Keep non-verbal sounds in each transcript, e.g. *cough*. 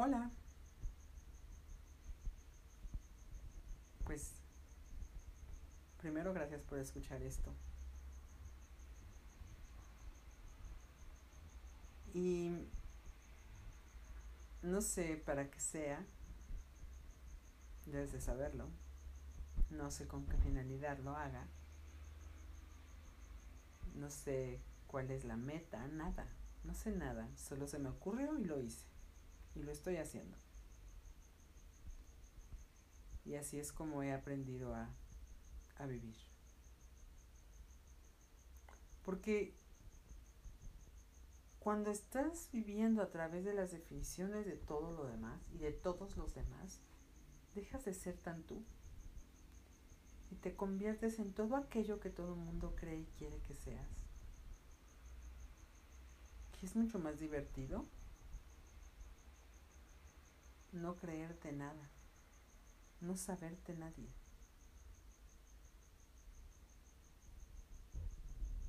Hola. Pues, primero gracias por escuchar esto. Y no sé para qué sea, debes de saberlo. No sé con qué finalidad lo haga. No sé cuál es la meta, nada. No sé nada. Solo se me ocurrió y lo hice. Y lo estoy haciendo. Y así es como he aprendido a, a vivir. Porque cuando estás viviendo a través de las definiciones de todo lo demás y de todos los demás, dejas de ser tan tú y te conviertes en todo aquello que todo el mundo cree y quiere que seas. Que es mucho más divertido no creerte nada, no saberte nadie.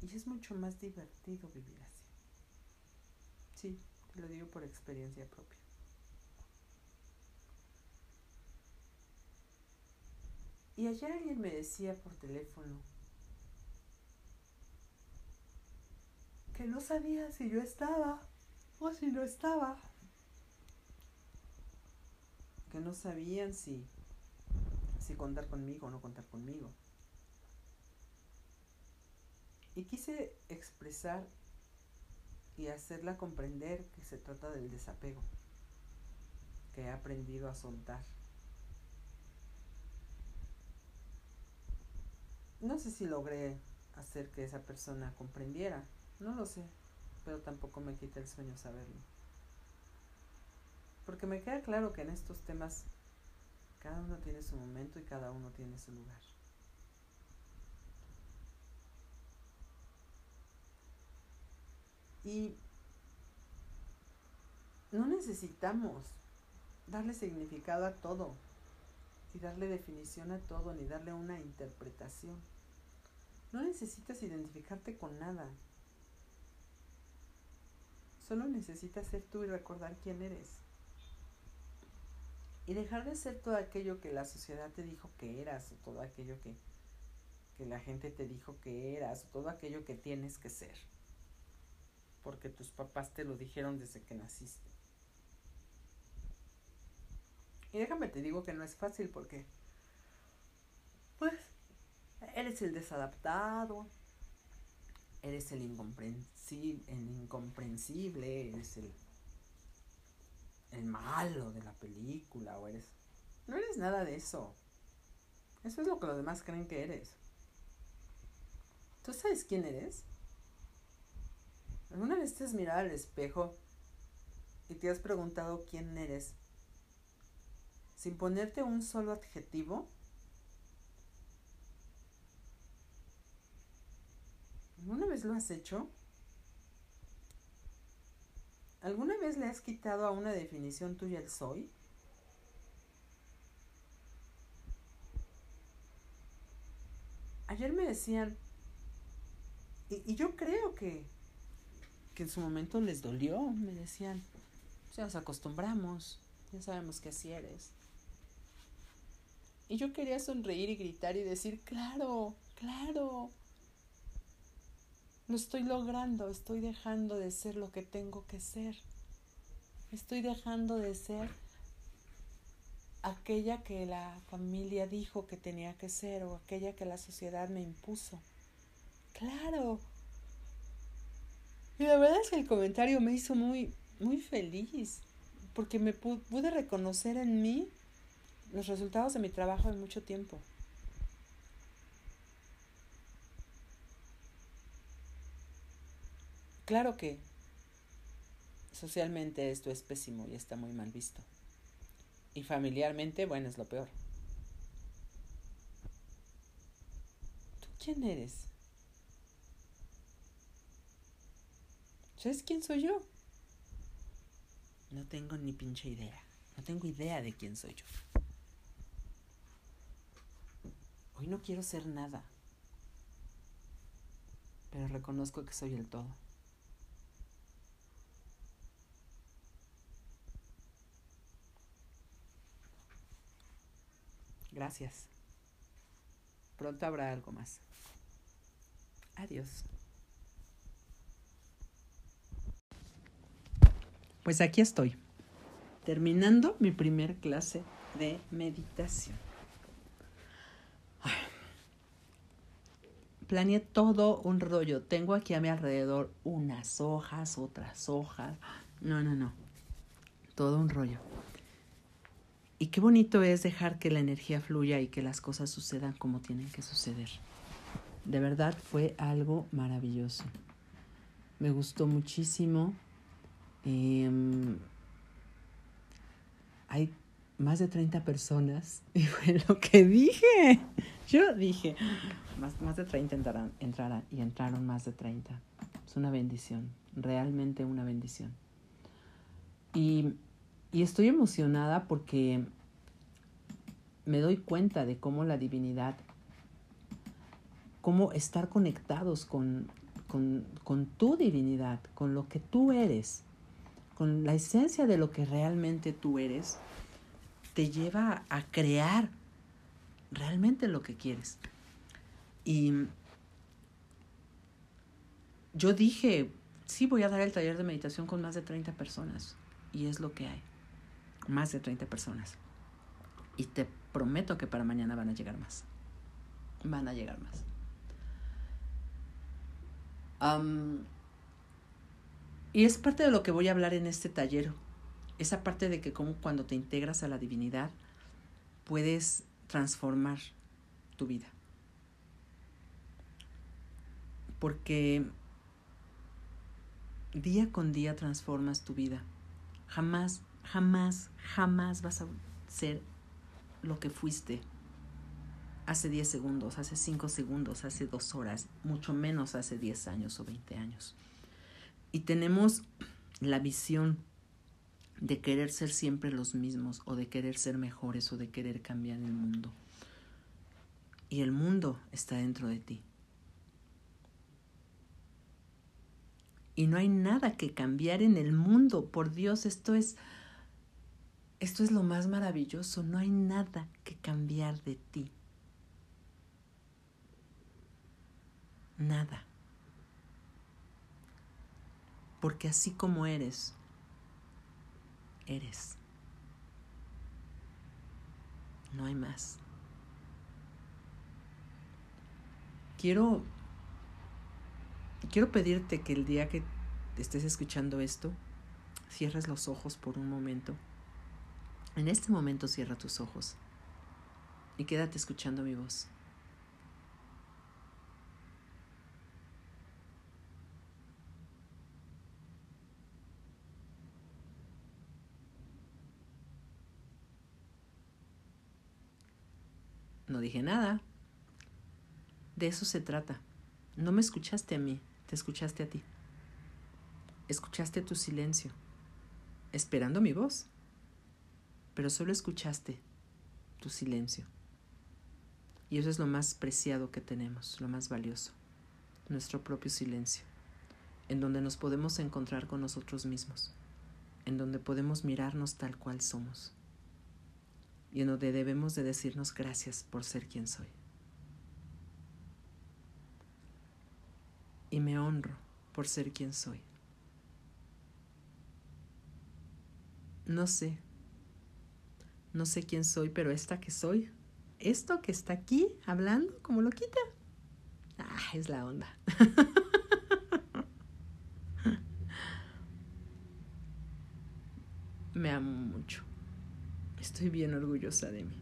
Y es mucho más divertido vivir así. Sí, te lo digo por experiencia propia. Y ayer alguien me decía por teléfono que no sabía si yo estaba o si no estaba. Que no sabían si, si contar conmigo o no contar conmigo. Y quise expresar y hacerla comprender que se trata del desapego, que he aprendido a soltar. No sé si logré hacer que esa persona comprendiera, no lo sé, pero tampoco me quita el sueño saberlo. Porque me queda claro que en estos temas cada uno tiene su momento y cada uno tiene su lugar. Y no necesitamos darle significado a todo y darle definición a todo, ni darle una interpretación. No necesitas identificarte con nada. Solo necesitas ser tú y recordar quién eres. Y dejar de ser todo aquello que la sociedad te dijo que eras, o todo aquello que, que la gente te dijo que eras, o todo aquello que tienes que ser. Porque tus papás te lo dijeron desde que naciste. Y déjame te digo que no es fácil porque, pues, eres el desadaptado, eres el incomprensible, el incomprensible eres el, el malo de la película, o eres... No eres nada de eso. Eso es lo que los demás creen que eres. ¿Tú sabes quién eres? ¿Alguna vez te has mirado al espejo y te has preguntado quién eres sin ponerte un solo adjetivo? ¿Alguna vez lo has hecho? ¿Alguna vez le has quitado a una definición tuya el soy? Ayer me decían, y, yo creo que, que en su momento les dolió, me decían, ya nos acostumbramos, ya sabemos que así eres. Y yo quería sonreír y gritar y decir, claro, claro, lo estoy logrando, estoy dejando de ser lo que tengo que ser. Estoy dejando de ser aquella que la familia dijo que tenía que ser o aquella que la sociedad me impuso. Claro. Y la verdad es que el comentario me hizo muy, muy feliz, porque me pude reconocer en mí los resultados de mi trabajo en mucho tiempo. Claro que socialmente esto es pésimo y está muy mal visto. Y familiarmente, bueno, es lo peor. ¿Tú quién eres? ¿Sabes quién soy yo? No tengo ni pinche idea. No tengo idea de quién soy yo. Hoy no quiero ser nada, pero reconozco que soy el todo. Gracias. Pronto habrá algo más. Adiós. Pues aquí estoy, terminando mi primer clase de meditación. Planeé todo un rollo. Tengo aquí a mi alrededor unas hojas, otras hojas. No, no, no. Todo un rollo. Y qué bonito es dejar que la energía fluya y que las cosas sucedan como tienen que suceder. De verdad fue algo maravilloso. Me gustó muchísimo. Em, hay más de 30 personas *laughs* y fue lo que dije. Yo dije, más, más de 30 entrarán, entrarán y entraron más de 30. Es una bendición, realmente una bendición. Y, y estoy emocionada porque me doy cuenta de cómo la divinidad, cómo estar conectados con, con, tu divinidad, con lo que tú eres, con la esencia de lo que realmente tú eres, te lleva a crear realmente lo que quieres. Y yo dije, sí, voy a dar el taller de meditación con más de 30 personas. Y es lo que hay. Más de 30 personas. Y te prometo que para mañana van a llegar más. Van a llegar más. Y es parte de lo que voy a hablar en este taller. Esa parte de que como cuando te integras a la divinidad puedes transformar tu vida. Porque día con día transformas tu vida. Jamás, jamás, jamás vas a ser lo que fuiste hace 10 segundos, hace 5 segundos, hace 2 horas, mucho menos hace 10 años o 20 años. Y tenemos la visión de querer ser siempre los mismos o de querer ser mejores o de querer cambiar el mundo. Y el mundo está dentro de ti. Y no hay nada que cambiar en el mundo. Por Dios, esto es esto es lo más maravilloso. No hay nada que cambiar de ti. Nada porque así como eres, eres. No hay más. Quiero quiero pedirte que el día que estés escuchando esto, cierres los ojos por un momento. En este momento cierra tus ojos y quédate escuchando mi voz. No dije nada. De eso se trata. No me escuchaste a mí, te escuchaste a ti. Escuchaste tu silencio, esperando mi voz, pero solo escuchaste tu silencio. Y eso es lo más preciado que tenemos, lo más valioso, nuestro propio silencio, en donde nos podemos encontrar con nosotros mismos, en donde podemos mirarnos tal cual somos y en donde debemos de decirnos gracias por ser quien soy. Y me honro por ser quien soy. No sé, no sé quién soy, pero esta que soy, esto que está aquí hablando como lo quita, ah, es la onda. *laughs* me amo mucho. Estoy bien orgullosa de mí.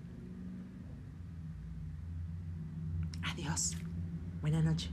Adiós. Buenas noches.